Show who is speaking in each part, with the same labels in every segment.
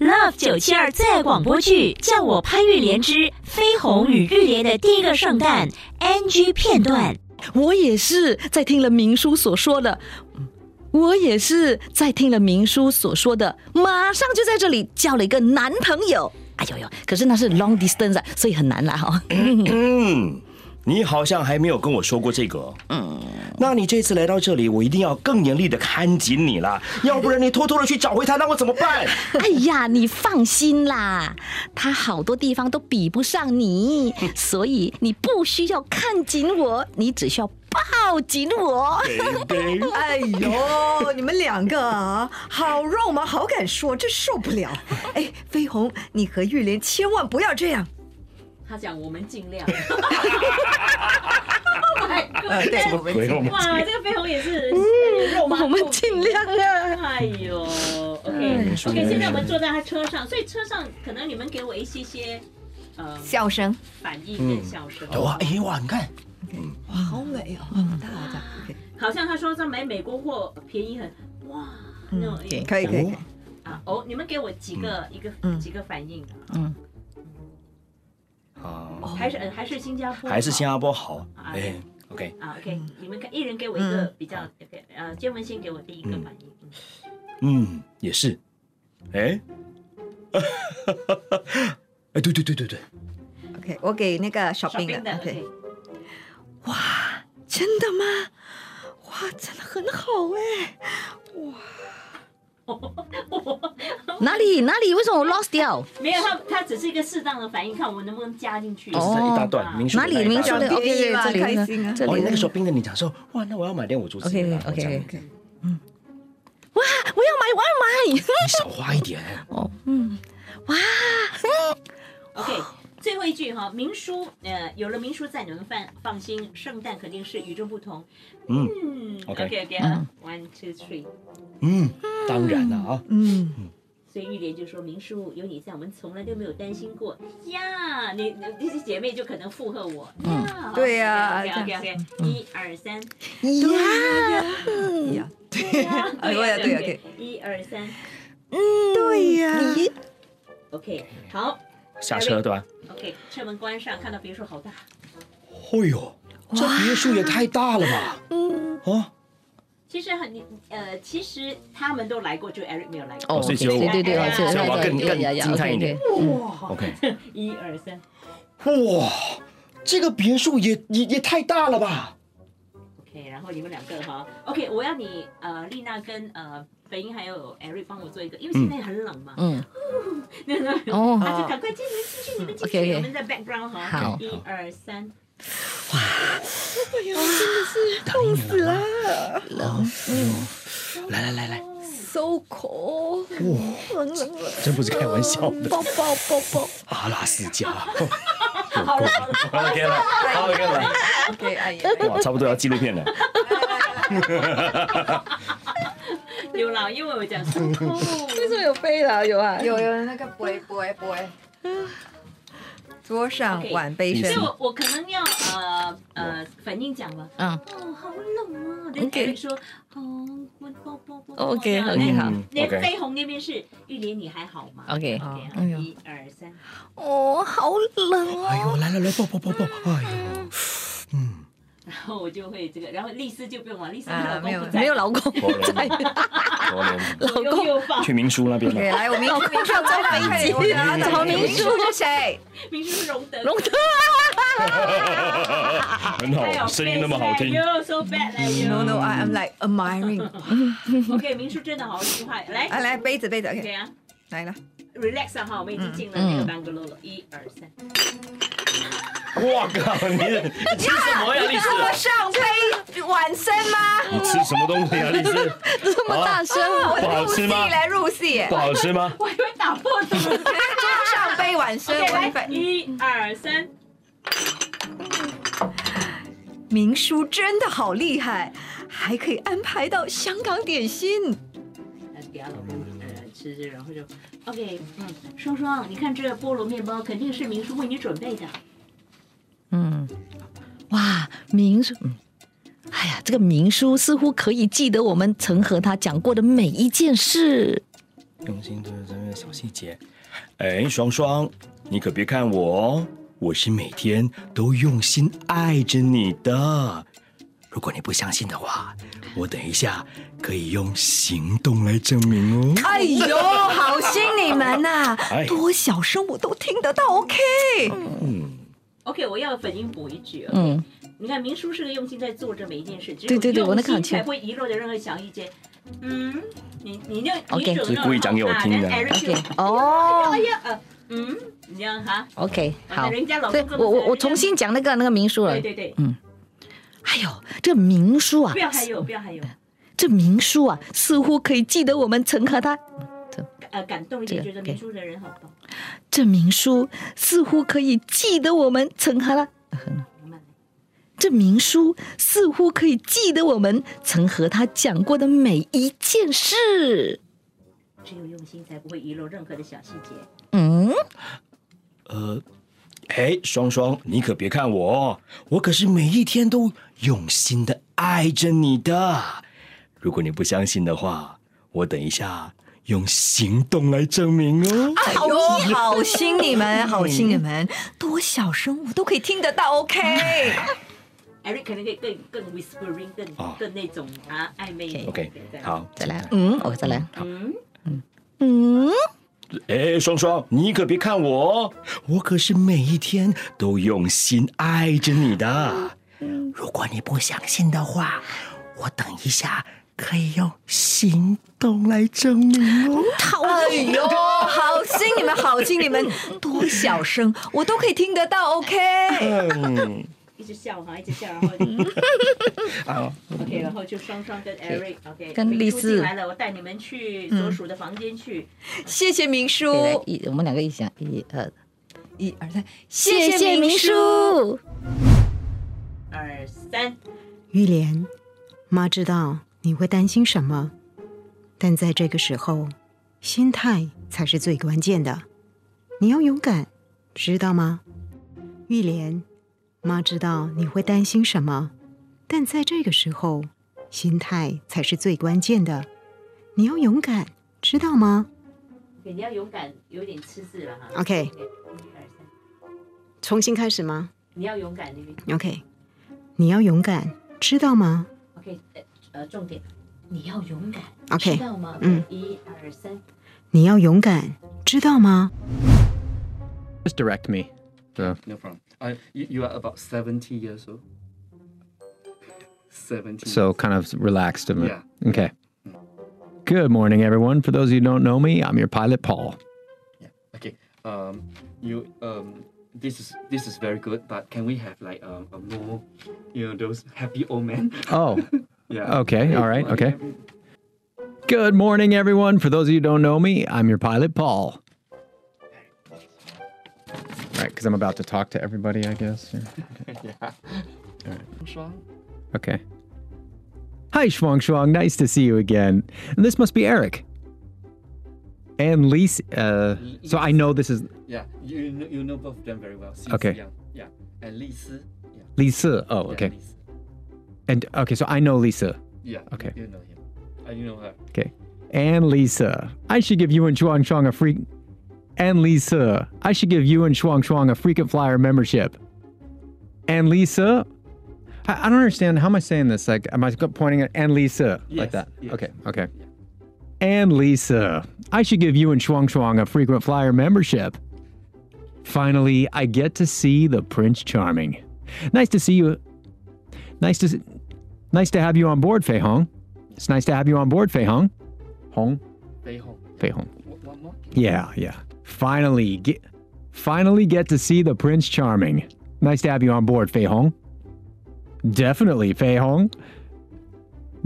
Speaker 1: Love 九七二最爱广播剧《叫我潘玉莲之飞鸿与玉莲的第一个圣诞》NG 片段。
Speaker 2: 我也是在听了明叔所说的，嗯我也是在听了明叔所说的，马上就在这里交了一个男朋友。哎呦呦，可是那是 long distance，啊所以很难啦哈。
Speaker 3: 嗯，你好像还没有跟我说过这个。嗯，那你这次来到这里，我一定要更严厉的看紧你了，要不然你偷偷的去找回他，那我怎么办？
Speaker 2: 哎呀，你放心啦，他好多地方都比不上你，所以你不需要看紧我，你只需要抱紧我。
Speaker 4: 哎呦，你们两个啊，好肉麻，好敢说，真受不了。哎，飞鸿，你和玉莲千万不要这样。
Speaker 1: 他讲我们尽量。
Speaker 4: 呃，对，我们
Speaker 3: 回我们
Speaker 1: 哇，这个飞鸿也是肉麻。
Speaker 2: 我们尽量啊。
Speaker 1: 哎呦，OK
Speaker 3: 嗯
Speaker 1: OK，现在我们坐在他车上，所以车上可能你们给我一些些呃
Speaker 4: 笑声，
Speaker 1: 反应跟笑声。
Speaker 3: 哇，哎哇，你看，
Speaker 4: 哇，好美哦，大家 OK，
Speaker 1: 好像他说在买美国货便宜很哇，那种
Speaker 4: 可以可以可以，
Speaker 1: 啊哦，你们给我几个一个
Speaker 4: 嗯。
Speaker 1: 几个反应，
Speaker 2: 嗯，
Speaker 3: 啊，
Speaker 1: 还是呃还是新加坡好，
Speaker 3: 还是新加坡好。
Speaker 1: 啊
Speaker 3: 哎，OK，
Speaker 1: 啊，OK，你们看一人给我一个比较，OK，呃，建文先给我第一个反应，嗯。
Speaker 3: 嗯，也是。哎，哎，对对对对对
Speaker 4: ，OK，我给那个小兵
Speaker 1: 的
Speaker 4: 的，OK，，OK，哇，真的吗？哇，真的很好哎，
Speaker 2: 哪里哪里？为什么我 lost 掉？
Speaker 1: 没有，他他只是一个适当的反应，看我们能不能加进去。
Speaker 3: 哦一大段
Speaker 2: 哪里明说的
Speaker 4: 小便宜
Speaker 2: OK，
Speaker 4: 嘛
Speaker 2: 这里
Speaker 4: 开心啊
Speaker 3: 哦，你
Speaker 2: 这里
Speaker 3: 那个时候冰的，你讲说，哇，那我要买点我竹子。
Speaker 2: OK
Speaker 3: 这
Speaker 2: OK
Speaker 3: 样
Speaker 2: OK，哇，我要买，我要买。
Speaker 3: 你少花一点。
Speaker 2: 哦，嗯，哇
Speaker 1: ，OK，最后一句哈，明叔，呃，有了明叔在，你们放放心，圣诞肯定是与众不同。
Speaker 3: 嗯
Speaker 1: 嗯
Speaker 3: OK
Speaker 1: OK，One two three。
Speaker 3: 嗯，当然了啊。
Speaker 4: 嗯，
Speaker 1: 所以玉莲就说：“明叔有你在，我们从来都没有担心过。呀。你你这些姐妹就可能附和我。嗯，
Speaker 4: 对呀
Speaker 1: OK OK OK，一二三，
Speaker 4: 呀。呀，
Speaker 1: 对呀
Speaker 4: 哎我也对，OK，
Speaker 1: 一二三嗯。
Speaker 4: 对呀
Speaker 1: ，，OK，好
Speaker 3: 下车对吧
Speaker 1: ？，OK，车门关上，看到别墅好大，
Speaker 3: 哎呦，这别墅也太大了吧？嗯，哦，
Speaker 1: 其实很呃，其实他们都来过，就 Eric 没有来过。
Speaker 2: 哦，
Speaker 3: 所以只有我
Speaker 2: 对对对，
Speaker 1: 所以
Speaker 3: 我要更更
Speaker 2: 对呀呀
Speaker 3: 惊叹一点。
Speaker 1: 哇。
Speaker 3: OK，
Speaker 1: 一二三。
Speaker 3: 哇，这个别墅也也也太大了吧？
Speaker 1: ，OK，然后你们两个哈，OK，我要你呃，丽娜跟呃北英还有 Eric 帮我做一个，因为现在很冷嘛，
Speaker 2: 嗯，
Speaker 1: 那那
Speaker 2: 哦。
Speaker 1: 他就赶快进，你们进去，你们进去我们在 background 哈，
Speaker 2: 好。
Speaker 1: 一二三，哇！
Speaker 4: 哎呀，真的是痛死了。
Speaker 3: 冷来来来来
Speaker 4: ，，so cold，冷冷冷，
Speaker 3: 真不是开玩笑的。
Speaker 4: 抱抱抱抱
Speaker 3: 阿拉斯加
Speaker 1: 好了好了
Speaker 3: ，，OK 了，OK 了
Speaker 4: ，，OK，阿姨，
Speaker 3: 哇，差不多要纪录片了。
Speaker 1: 有啦，因为我讲
Speaker 2: 为什么有飞啦？有啊，
Speaker 4: 有有那个不会不会不会，桌上
Speaker 1: OK
Speaker 4: 碗杯声
Speaker 1: 所以，我我可能要呃呃反应讲了。
Speaker 2: 嗯。
Speaker 1: 哦，好冷啊！连
Speaker 2: OK
Speaker 1: Eric 说，好，我抱抱抱抱。
Speaker 2: OK，
Speaker 1: 这样。
Speaker 2: OK，
Speaker 1: 哎
Speaker 2: 好。
Speaker 1: 连飞鸿那边是玉莲，你还好吗？OK，OK，
Speaker 2: 哎呦
Speaker 1: 一二三，
Speaker 2: 哦，好冷哦，
Speaker 3: 哎呦，来来来，抱抱抱抱，哎呦，
Speaker 1: 后我就会这个，然后丽丝就不用了，丽丝
Speaker 4: 啊
Speaker 1: 她老
Speaker 4: 没有
Speaker 1: 公不在，
Speaker 2: 没有老公
Speaker 1: 老公，
Speaker 3: 去明叔那边
Speaker 4: OK，
Speaker 3: 了。
Speaker 4: 来，我明明明坐飞机，
Speaker 2: 找明叔
Speaker 4: 是谁？
Speaker 1: 明叔是荣德，
Speaker 2: 荣德，
Speaker 3: 很好，声音那么好听。
Speaker 1: ，You so bad 来 you。
Speaker 4: No no, I am like admiring。
Speaker 1: OK，明叔真的好厉害，来
Speaker 4: 来来，杯子杯子
Speaker 1: 啊
Speaker 4: 来了。
Speaker 1: ，relax 啊哈，我们已经进了那个 bungalow 了，一二三。
Speaker 3: 我靠，你你吃什么呀，丽丝？
Speaker 4: 这么上胚晚生吗？
Speaker 3: 你吃什么东西啊，丽丝？
Speaker 2: 这么大声，
Speaker 4: 我
Speaker 3: 不好吃吗
Speaker 4: 来入戏，
Speaker 3: 不好吃吗？
Speaker 1: 我以为打破什么。
Speaker 4: 中上杯晚生
Speaker 1: 来一二三，
Speaker 4: 明叔真的好厉害，还可以安排到香港点心。
Speaker 1: 呃，给他老公呃吃吃，然后就 OK，嗯，双双，你看这菠萝面包肯定是明叔为你准备的。
Speaker 2: 嗯，哇，明书，嗯，哎呀，这个明书似乎可以记得我们曾和他讲过的每一件事。
Speaker 3: 用心对这个小细节。哎，双双，你可别看我哦，我是每天都用心爱着你的。如果你不相信的话，我等一下可以用行动来证明哦。
Speaker 4: 哎呦，好心你们呐、
Speaker 3: 哎
Speaker 4: 多小声我都听得到，OK。
Speaker 3: 嗯，
Speaker 1: OK，我要粉音补一句。
Speaker 2: 嗯，
Speaker 1: 你看明叔是个用心在做这每一件事，
Speaker 2: 对对对我那个
Speaker 1: 用
Speaker 2: 很清。
Speaker 1: 心才会遗漏的任何小意见。嗯，你你那
Speaker 2: OK
Speaker 1: 你
Speaker 3: 故意讲给我听的。
Speaker 2: OK，
Speaker 1: 哦，
Speaker 2: 哦。
Speaker 1: 哎呀，呃，嗯，你这样哈
Speaker 2: ，，OK，好。
Speaker 1: 人家老，
Speaker 2: 对我我我重新讲那个那个明叔了。
Speaker 1: 对。对对，嗯。
Speaker 2: 哎呦，这明叔啊
Speaker 1: 不，要还有不要还有，
Speaker 2: 这明叔啊，似乎可以记得我们曾和他。
Speaker 1: 呃，感动一点，
Speaker 2: 这个
Speaker 1: 觉得明叔的人好棒。
Speaker 2: 这明书似乎可以记得我们曾和他。这明书似乎可以记得我们曾和他讲过的每一件事。
Speaker 1: 只有用心才不会遗漏任何的小细节。
Speaker 2: 嗯，
Speaker 3: 呃，哎，双双，你可别看我哦，我可是每一天都用心的爱着你的。如果你不相信的话，我等一下用行动来证明哦。
Speaker 4: 哎呦，好心你们，好心你们，多小声我都可以听得到，OK。
Speaker 1: Eric 可能可以更更 whispering，更、
Speaker 3: 哦、
Speaker 1: 更那种啊暧昧。
Speaker 3: OK，好，
Speaker 2: 再来，嗯，我再来，
Speaker 1: 嗯，
Speaker 2: 嗯？
Speaker 3: 嗯，哎，双双，你可别看我哦，我可是每一天都用心爱着你的。如果你不相信的话，我等一下可以用行动来证明哦。
Speaker 4: 哎呦，好心你们，好心你们，多小声我都可以听得到，OK。
Speaker 3: 嗯，
Speaker 1: 一直笑哈，一直笑，然后
Speaker 3: 好，
Speaker 1: OK，然后就双双跟 Eric，OK，
Speaker 2: 跟丽丝
Speaker 1: 来了，我带你们去所属的房间去。
Speaker 4: 谢谢明叔，
Speaker 2: 一，我们两个一起讲，一二，
Speaker 4: 一二三，
Speaker 2: 谢谢明叔。
Speaker 1: 二三，
Speaker 5: 玉莲，妈知道你会担心什么，但在这个时候，心态才是最关键的。你要勇敢，知道吗？玉莲，妈知道你会担心什么，但在这个时候，心态才是最关键的。你要勇敢，知道吗？
Speaker 1: 你要勇敢，有点吃字了哈。
Speaker 5: OK 重新开始吗
Speaker 1: 你要勇敢
Speaker 5: ，？OK，你要勇敢，知道吗
Speaker 1: ？？OK，呃呃，重点，你要勇敢
Speaker 5: OK，
Speaker 1: 知道吗？
Speaker 5: 嗯，
Speaker 1: 一二三，
Speaker 5: 你要勇敢，知道吗？
Speaker 6: Just direct me. So
Speaker 7: No problem. Uh, you, you are about 70 years old. 70.
Speaker 6: so kind of relaxed. a bit.
Speaker 7: Yeah.
Speaker 6: Okay. Good morning, everyone. For those of you who don't know me, I'm your pilot, Paul.
Speaker 7: Yeah. Okay. Um, you um, this is this is very good, but can we have like um, a more, you know, those happy old men?
Speaker 6: Oh,
Speaker 7: yeah.
Speaker 6: okay. All right. Okay. Good morning, everyone. For those of you who don't know me, I'm your pilot, Paul. Right, because I'm about to talk to everybody, I guess.
Speaker 7: yeah. Shuang?
Speaker 6: Okay. Hi, Schwang Schwang. Nice to see you again. And this must be Eric. And Lisa. Uh, so I know this is
Speaker 7: Yeah. You know, you know both of them very well. Since
Speaker 6: Okay.
Speaker 7: Young. Yeah. And Li Si. Yeah.
Speaker 6: Lisa. Oh, okay.
Speaker 7: Li Si.
Speaker 6: And okay, so I know Lisa.
Speaker 7: Yeah.
Speaker 6: Okay.
Speaker 7: You, know him. You know her.
Speaker 6: Okay. And Lisa. I should give you and Shuang Shuang a freak. And Lisa. I should give you and Shuang Shuang a frequent flyer membership. And Lisa. I, I don't understand. How am I saying this? Like, am I pointing at and Lisa like that?
Speaker 7: yes.
Speaker 6: Okay. Okay. And Lisa. I should give you and Shuang Shuang a frequent flyer membership. Finally, I get to see the Prince Charming. Nice to see you. Nice to nice to have you on board, Fei Hong. It's nice to have you on board, Fei Hong. Hong?
Speaker 7: Fei Hong.
Speaker 6: Fei Hong.
Speaker 7: One one more?
Speaker 6: Yeah, yeah. Finally get finally get to see the Prince Charming. Nice to have you on board, Fei Hong. Definitely, Fei Hong.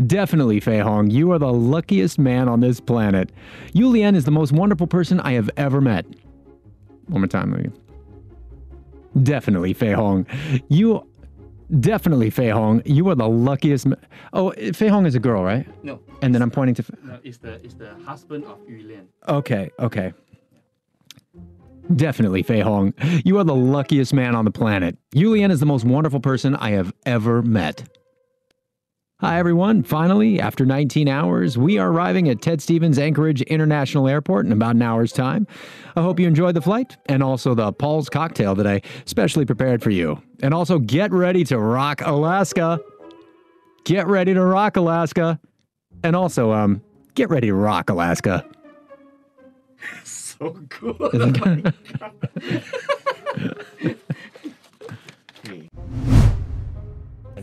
Speaker 6: Definitely, Fei Hong. You are the luckiest man on this planet. Yu Lian is the most wonderful person I have ever met. One more time. Definitely, Fei Hong. You. Definitely, Fei Hong. You are the luckiest. Ma- oh, Fei Hong is a girl, right?
Speaker 7: No,
Speaker 6: And then I'm pointing to.
Speaker 7: no, it's the it's the husband of Yu Lian.
Speaker 6: Okay, okay. Definitely, Fei Hong. You are the luckiest man on the planet. Yulian is the most wonderful person I have ever met. Hi, everyone. Finally, after 19 hours, we are arriving at Ted Stevens Anchorage International Airport in about an hour's time. I hope you enjoyed the flight and also the Paul's cocktail that I specially prepared for you. And also, get ready to rock Alaska. Get ready to rock Alaska. And also, um, get ready to rock Alaska.
Speaker 7: So good.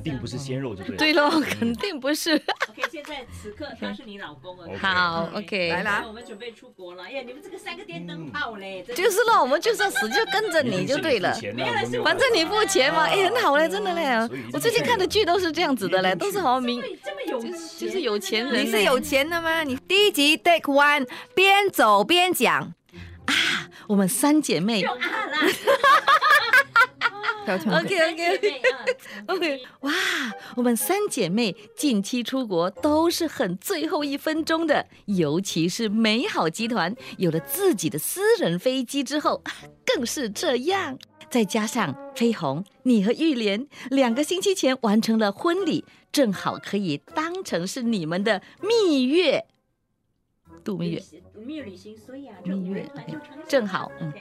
Speaker 3: 定不是鲜肉，对不对？
Speaker 2: 对喽，肯定不是。
Speaker 1: OK，现在此刻他是你老公了。
Speaker 2: 好，OK，
Speaker 4: 来啦
Speaker 1: 我们准备出国了。哎呀，你们这个三个电灯泡嘞，
Speaker 2: 就是喽，我们就是要死就跟着你就对了。反正你付钱嘛，哎，很好嘞，真的嘞。我最近看的剧都是这样子的嘞，都是好像名，
Speaker 1: 对这么有，
Speaker 2: 就是有钱人。
Speaker 4: 你是有钱的吗？你第一集 take one，边走边讲啊。
Speaker 2: 我们三姐妹
Speaker 1: 就啊啦。
Speaker 2: OK OK OK，哇，我们三姐妹近期出国都是很最后一分钟的，尤其是美好集团有了自己的私人飞机之后，更是这样。再加上飞鸿，你和玉莲两个星期前完成了婚礼，正好可以当成是你们的蜜月，度蜜月。
Speaker 1: 蜜月旅行，所以啊，
Speaker 2: 蜜月
Speaker 1: 团就成
Speaker 2: 正好嗯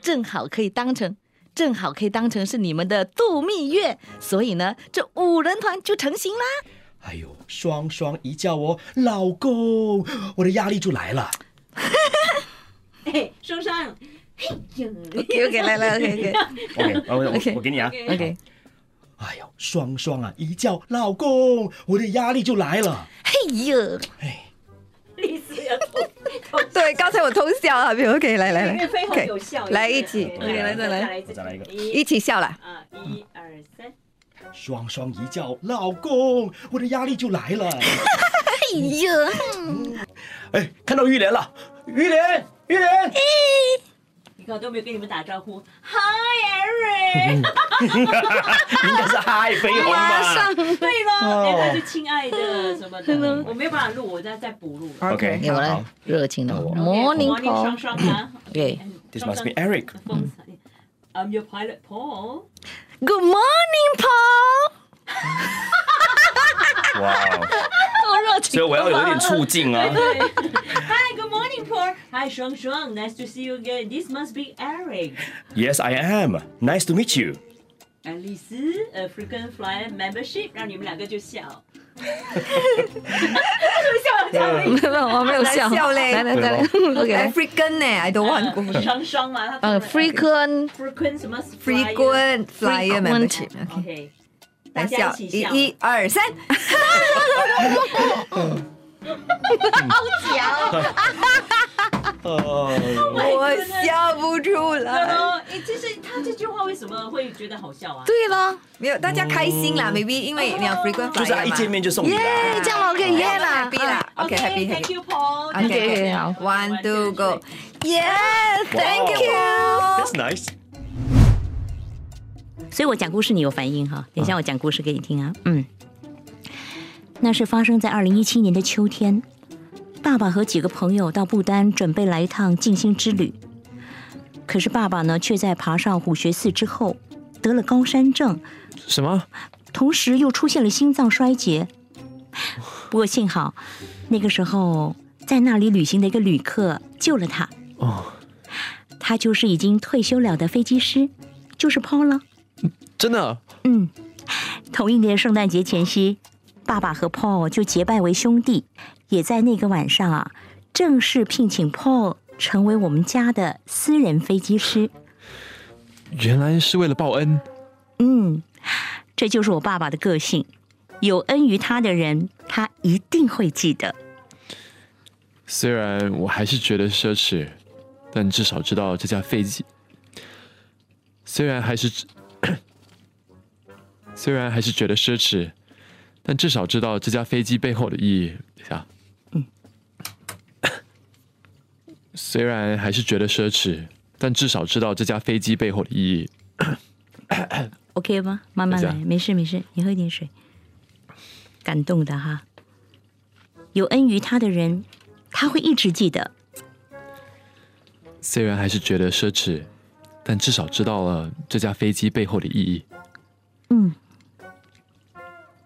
Speaker 2: 正好可以当成，正好可以当成是你们的度蜜月，所以呢，这五人团就成型啦。
Speaker 3: 哎呦，双双一叫我老公，我的压力就来了。
Speaker 1: 哎，双双。嘿呦
Speaker 2: OK OK，来来 OK OK
Speaker 3: OK，我我
Speaker 2: OK
Speaker 3: 我给你啊。
Speaker 2: OK，
Speaker 3: 哎呦，双双啊，一叫老公，我的压力就来了。
Speaker 2: 嘿呦，
Speaker 3: 哎，
Speaker 1: 丽丝要偷偷
Speaker 4: 对，刚才我偷笑啊，没有 OK，来来来
Speaker 1: 因为飞鸿
Speaker 4: ，OK，
Speaker 1: 有笑，
Speaker 4: 来一起
Speaker 2: OK，来再来
Speaker 3: 再来一个。
Speaker 1: 一
Speaker 4: 一起笑了。
Speaker 1: 啊，一二三，
Speaker 3: 双双一叫老公，我的压力就来了。
Speaker 2: 哎呀，
Speaker 3: 哎，看到玉莲了，玉莲，玉莲，
Speaker 1: 你看都没有跟你们打招呼，Hi Eric，
Speaker 3: 应该是嗨飞鸿吧？
Speaker 1: 对了，
Speaker 3: 哦
Speaker 1: 哎，他就亲爱的什么的，我没有办法录，我再再补录。
Speaker 3: OK，
Speaker 2: 给我来
Speaker 3: 好
Speaker 2: 热情的
Speaker 1: OK，Morning
Speaker 2: Morning，
Speaker 1: 双
Speaker 2: Call。
Speaker 1: 双啊
Speaker 2: OK
Speaker 3: This must be Eric。
Speaker 1: I'm your pilot Paul。
Speaker 2: Good morning, Paul。
Speaker 3: 哇哦，
Speaker 2: 好热情
Speaker 3: 所以我要有点促进啊。
Speaker 1: Hi, 双双，Nice to see you again. This must be Eric.
Speaker 3: Yes, I am. Nice to meet you.
Speaker 1: 爱丽丝，a frequent flyer membership，让你们两个就笑。笑了，
Speaker 2: 没有，我没有笑。
Speaker 4: 来笑嘞
Speaker 2: 来来来，OK。
Speaker 4: African 呢，I don't want
Speaker 1: 双双嘛，他
Speaker 2: 呃，frequent
Speaker 1: frequent 什么
Speaker 4: frequent flyer membership。
Speaker 1: 家
Speaker 4: 来笑，
Speaker 1: 一起笑。
Speaker 4: 一一二三，好巧
Speaker 3: 哦！
Speaker 4: 我笑不出来。
Speaker 1: 哎，就是他这句话为什么会觉得好笑啊？
Speaker 2: 对了，
Speaker 4: 没有大家开心啦，maybe 因为你要 free
Speaker 3: 官方就
Speaker 4: 是
Speaker 3: 一见面就送
Speaker 2: 耶，这样 OK 耶啦
Speaker 4: ，happy。啦，OK，Happy，Thank
Speaker 1: you. Paul。
Speaker 4: OK，OK，One，two Go，Yes，Thank
Speaker 3: you，That's nice。
Speaker 8: 所以我讲故事你有反应哈，等一下我讲故事给你听啊，嗯。那是发生在二零一七年的秋天，爸爸和几个朋友到不丹准备来一趟静心之旅，可是爸爸呢却在爬上虎穴寺之后得了高山症，
Speaker 6: 什么？
Speaker 8: 同时又出现了心脏衰竭。不过幸好那个时候在那里旅行的一个旅客救了他。
Speaker 6: 哦，
Speaker 8: 他就是已经退休了的飞机师，就是 Paul 了。
Speaker 6: 真的？
Speaker 8: 嗯，同一年圣诞节前夕，爸爸和 Paul 就结拜为兄弟，也在那个晚上啊，正式聘请 Paul 成为我们家的私人飞机师。
Speaker 9: 原来是为了报恩。
Speaker 8: 嗯，这就是我爸爸的个性，有恩于他的人，他一定会记得。
Speaker 9: 虽然我还是觉得奢侈，但至少知道这架飞机。虽然还是，虽然还是觉得奢侈，但至少知道这架飞机背后的意义。等一下，
Speaker 8: 嗯，
Speaker 9: 虽然还是觉得奢侈，但至少知道这架飞机背后的意义。
Speaker 8: OK 吗？慢慢来，没事没事，你喝点水。感动的哈，有恩于他的人，他会一直记得。
Speaker 9: 虽然还是觉得奢侈，但至少知道了这架飞机背后的意义。
Speaker 8: 嗯，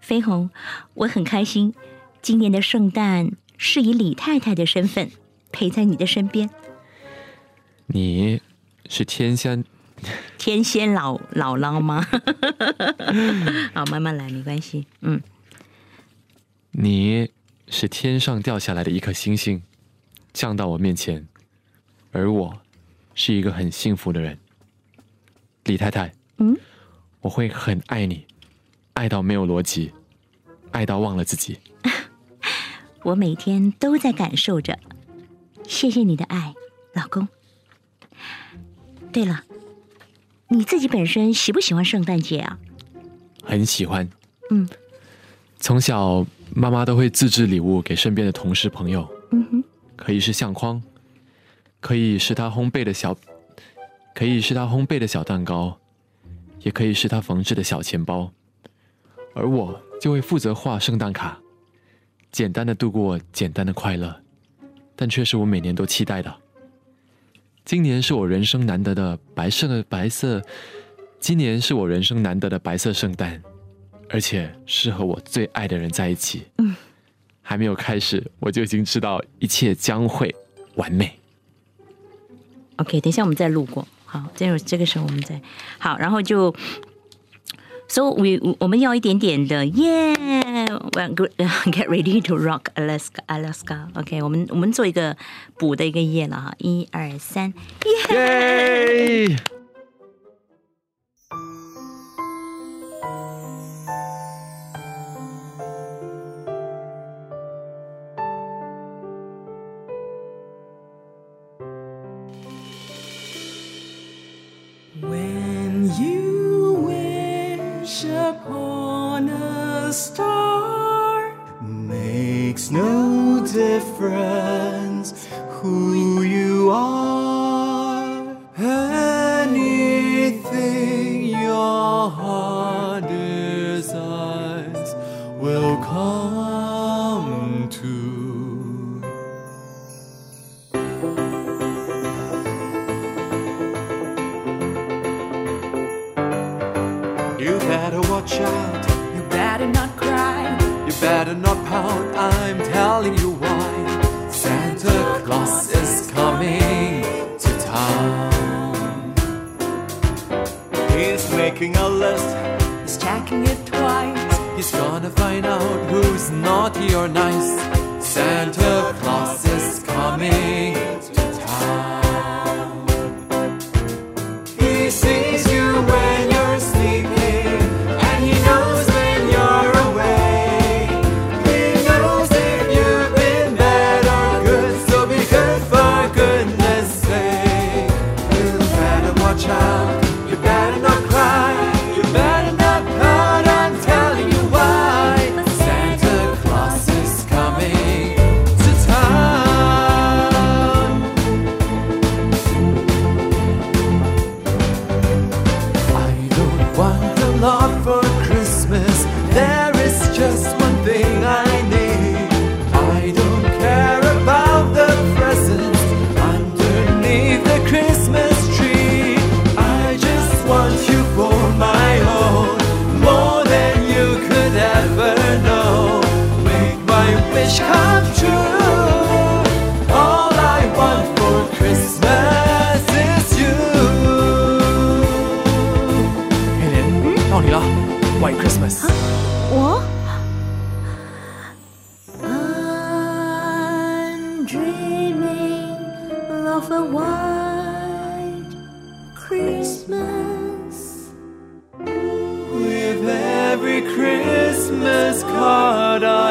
Speaker 8: 飞鸿，我很开心，今年的圣诞是以李太太的身份陪在你的身边。
Speaker 9: 你是天仙，
Speaker 8: 天仙老姥姥吗？好，慢慢来，没关系。嗯，
Speaker 9: 你是天上掉下来的一颗星星，降到我面前，而我是一个很幸福的人。李太太，
Speaker 8: 嗯，
Speaker 9: 我会很爱你，爱到没有逻辑，爱到忘了自己。
Speaker 8: 我每天都在感受着，谢谢你的爱，老公。对了，你自己本身喜不喜欢圣诞节啊？
Speaker 9: 很喜欢。
Speaker 8: 嗯，
Speaker 9: 从小妈妈都会自制礼物给身边的同事朋友，
Speaker 8: 嗯哼，
Speaker 9: 可以是相框，可以是她烘焙的小，可以是她烘焙的小蛋糕，也可以是她缝制的小钱包，而我就会负责画圣诞卡，简单的度过简单的快乐，但却是我每年都期待的。今年是我人生难得的白色的白色，今年是我人生难得的白色圣诞，而且是和我最爱的人在一起。
Speaker 8: 嗯，
Speaker 9: 还没有开始，我就已经知道一切将会完美。
Speaker 8: OK，等一下我们再录过。好，这个这个时候我们再好，然后就，So we 我们要一点点的、yeah,，good get ready to rock Alaska Alaska。OK，我们我们做一个补的一个 yeah 了哈，一二三
Speaker 10: ，，yeah、breath. Santa Claus is coming to town. He's making a list,
Speaker 11: He's checking it twice.
Speaker 10: he's gonna find out who's naughty or nice. Santa Claus love for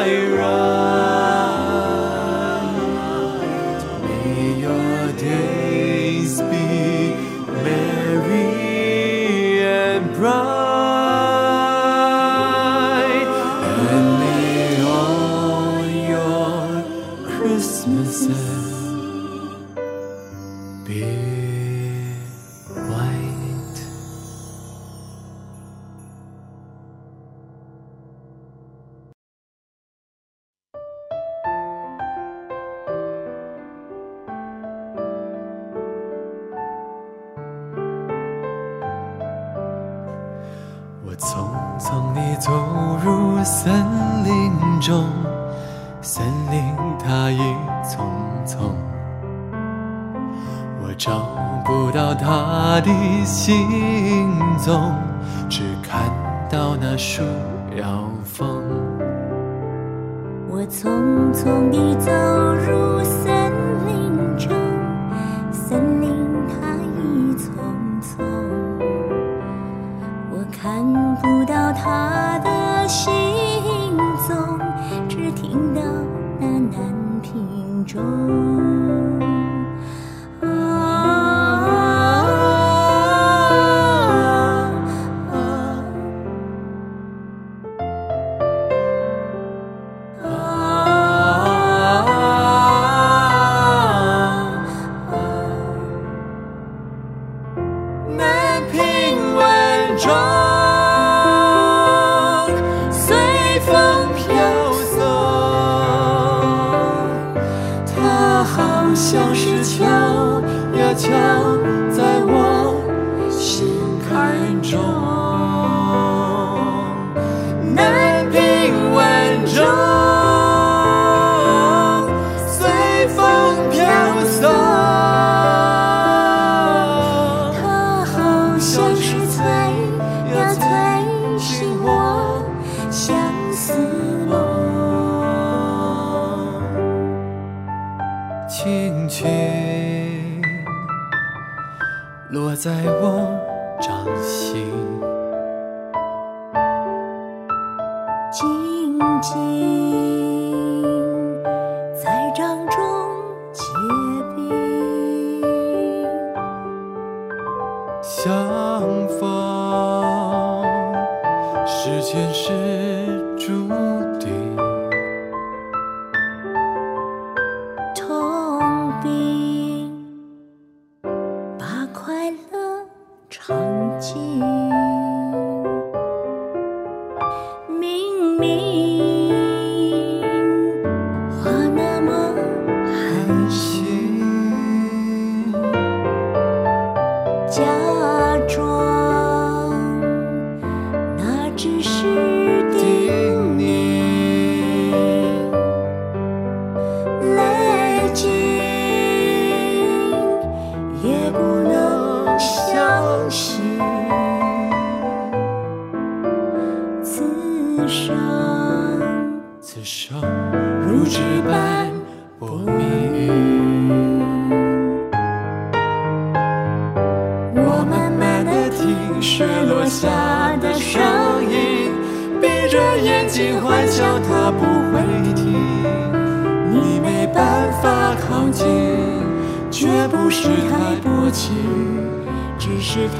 Speaker 10: I run. 找不到他的行踪，只看到那树摇风。
Speaker 8: 我匆匆地走入森林中，森林它一丛丛，我看不到他的行踪，只听到那南屏钟。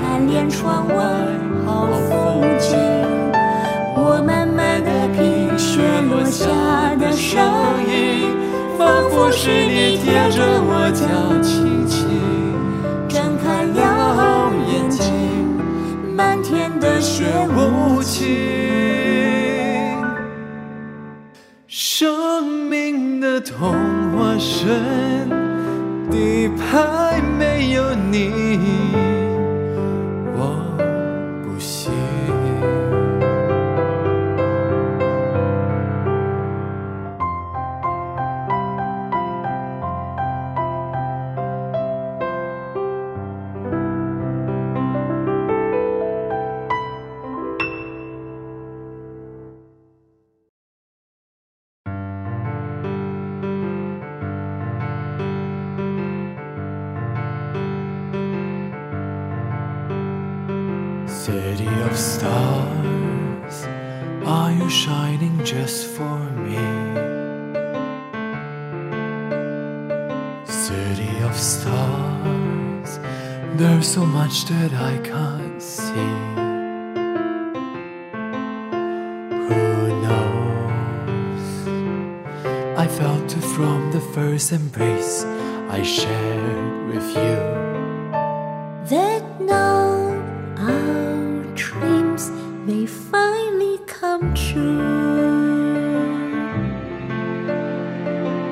Speaker 8: 贪恋窗外好风景。我慢慢的品雪落下的声音，
Speaker 10: 仿佛是你贴着我脚轻轻
Speaker 8: 睁开了眼睛，漫天的雪无情。
Speaker 10: 生命的童话声，底牌没有你，there's so much that I can't see. Who knows? I felt it from the first embrace I shared with you.
Speaker 8: that now our dreams may finally come true.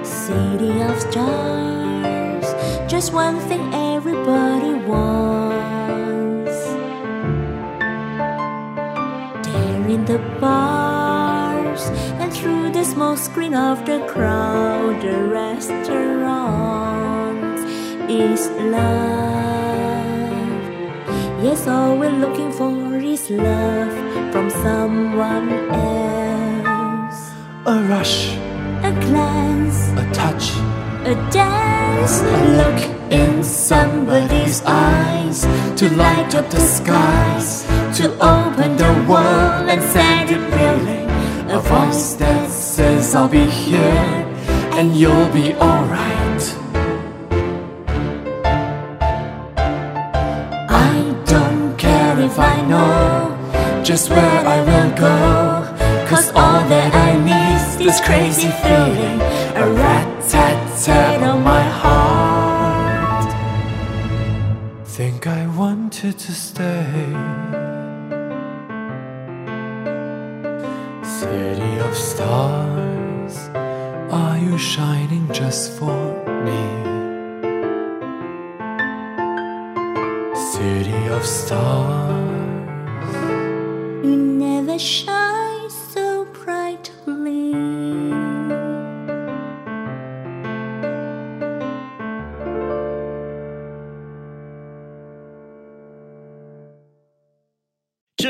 Speaker 8: City of stars, just one thing bars and through the small screen of the crowd, the restaurant is love. Yes, all we're looking for is love from someone else.
Speaker 10: A rush,
Speaker 8: a glance,
Speaker 10: a touch
Speaker 8: a dance, a look in somebody's eyes
Speaker 10: to light up the skies, to open the world and send it reeling. A voice that says, I'll be here and you'll be alright. I don't care if I know just where I will go. Cause all that I need is this crazy feeling, a rat tat on my heart. Think I wanted to stay. City of stars, are you shining just for me? City of stars.
Speaker 8: You never shine